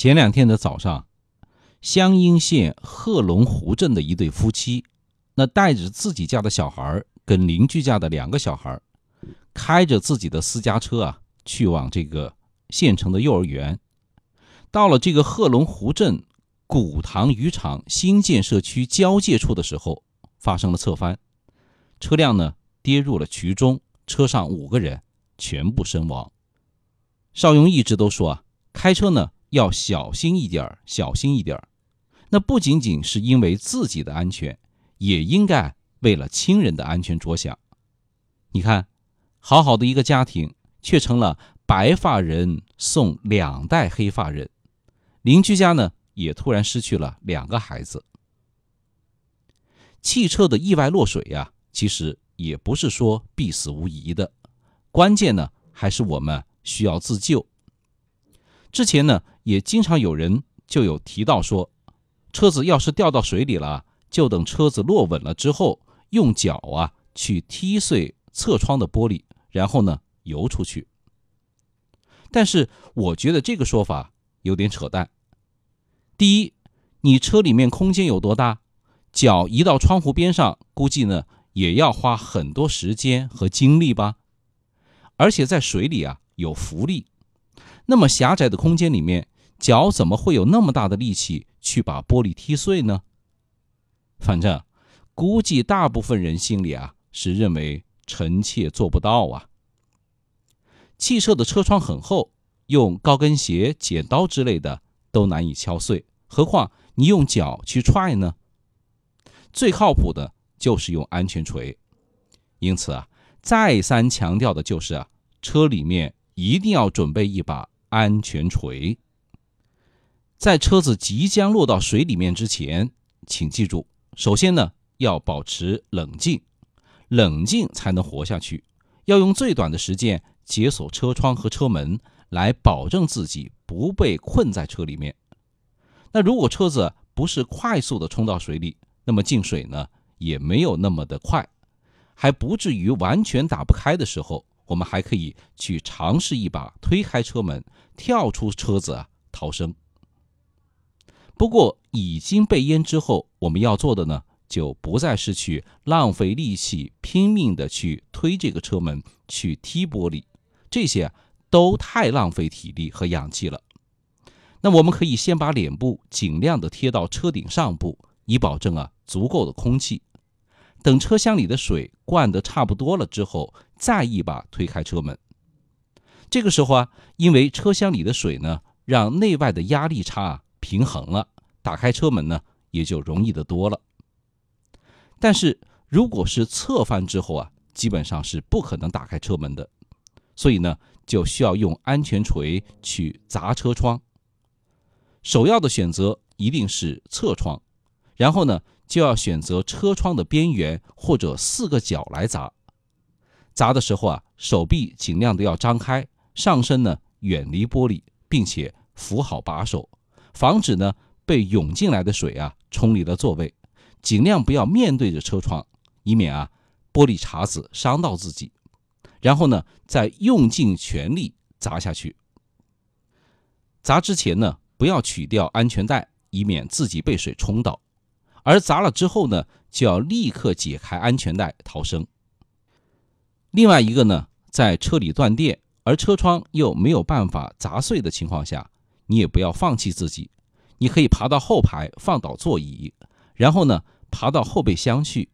前两天的早上，湘阴县贺龙湖镇的一对夫妻，那带着自己家的小孩跟邻居家的两个小孩，开着自己的私家车啊，去往这个县城的幼儿园。到了这个贺龙湖镇古塘渔场新建社区交界处的时候，发生了侧翻，车辆呢跌入了渠中，车上五个人全部身亡。邵勇一直都说啊，开车呢。要小心一点儿小心一点儿那不仅仅是因为自己的安全，也应该为了亲人的安全着想。你看，好好的一个家庭，却成了白发人送两代黑发人。邻居家呢，也突然失去了两个孩子。汽车的意外落水呀，其实也不是说必死无疑的，关键呢，还是我们需要自救。之前呢，也经常有人就有提到说，车子要是掉到水里了，就等车子落稳了之后，用脚啊去踢碎侧窗的玻璃，然后呢游出去。但是我觉得这个说法有点扯淡。第一，你车里面空间有多大，脚移到窗户边上，估计呢也要花很多时间和精力吧。而且在水里啊有浮力。那么狭窄的空间里面，脚怎么会有那么大的力气去把玻璃踢碎呢？反正估计大部分人心里啊是认为臣妾做不到啊。汽车的车窗很厚，用高跟鞋、剪刀之类的都难以敲碎，何况你用脚去踹呢？最靠谱的就是用安全锤。因此啊，再三强调的就是啊，车里面一定要准备一把。安全锤，在车子即将落到水里面之前，请记住，首先呢要保持冷静，冷静才能活下去。要用最短的时间解锁车窗和车门，来保证自己不被困在车里面。那如果车子不是快速的冲到水里，那么进水呢也没有那么的快，还不至于完全打不开的时候。我们还可以去尝试一把推开车门，跳出车子啊逃生。不过已经被淹之后，我们要做的呢，就不再是去浪费力气拼命的去推这个车门、去踢玻璃，这些都太浪费体力和氧气了。那我们可以先把脸部尽量的贴到车顶上部，以保证啊足够的空气。等车厢里的水灌得差不多了之后，再一把推开车门。这个时候啊，因为车厢里的水呢，让内外的压力差啊平衡了，打开车门呢也就容易得多了。但是如果是侧翻之后啊，基本上是不可能打开车门的，所以呢，就需要用安全锤去砸车窗。首要的选择一定是侧窗，然后呢。就要选择车窗的边缘或者四个角来砸。砸的时候啊，手臂尽量的要张开，上身呢远离玻璃，并且扶好把手，防止呢被涌进来的水啊冲离了座位。尽量不要面对着车窗，以免啊玻璃碴子伤到自己。然后呢，再用尽全力砸下去。砸之前呢，不要取掉安全带，以免自己被水冲倒。而砸了之后呢，就要立刻解开安全带逃生。另外一个呢，在车里断电，而车窗又没有办法砸碎的情况下，你也不要放弃自己，你可以爬到后排放倒座椅，然后呢，爬到后备箱去，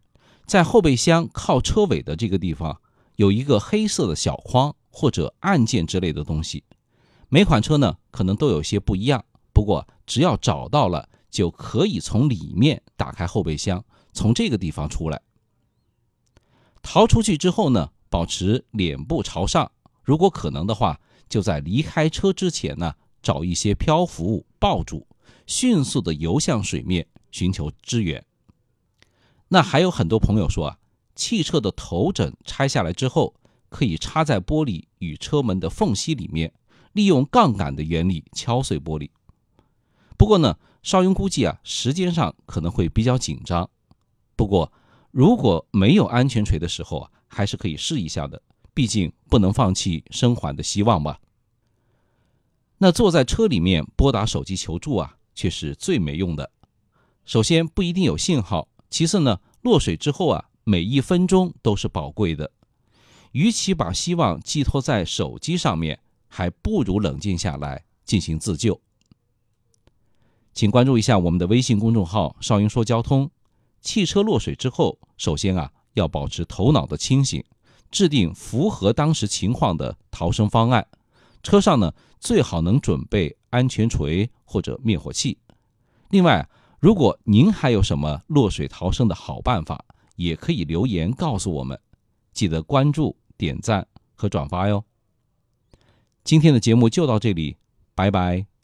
在后备箱靠车尾的这个地方有一个黑色的小框或者按键之类的东西。每款车呢可能都有些不一样，不过只要找到了。就可以从里面打开后备箱，从这个地方出来。逃出去之后呢，保持脸部朝上，如果可能的话，就在离开车之前呢，找一些漂浮物抱住，迅速的游向水面寻求支援。那还有很多朋友说啊，汽车的头枕拆下来之后，可以插在玻璃与车门的缝隙里面，利用杠杆的原理敲碎玻璃。不过呢。邵雍估计啊，时间上可能会比较紧张。不过，如果没有安全锤的时候啊，还是可以试一下的。毕竟不能放弃生还的希望吧。那坐在车里面拨打手机求助啊，却是最没用的。首先不一定有信号，其次呢，落水之后啊，每一分钟都是宝贵的。与其把希望寄托在手机上面，还不如冷静下来进行自救。请关注一下我们的微信公众号“少英说交通”。汽车落水之后，首先啊，要保持头脑的清醒，制定符合当时情况的逃生方案。车上呢，最好能准备安全锤或者灭火器。另外，如果您还有什么落水逃生的好办法，也可以留言告诉我们。记得关注、点赞和转发哟。今天的节目就到这里，拜拜。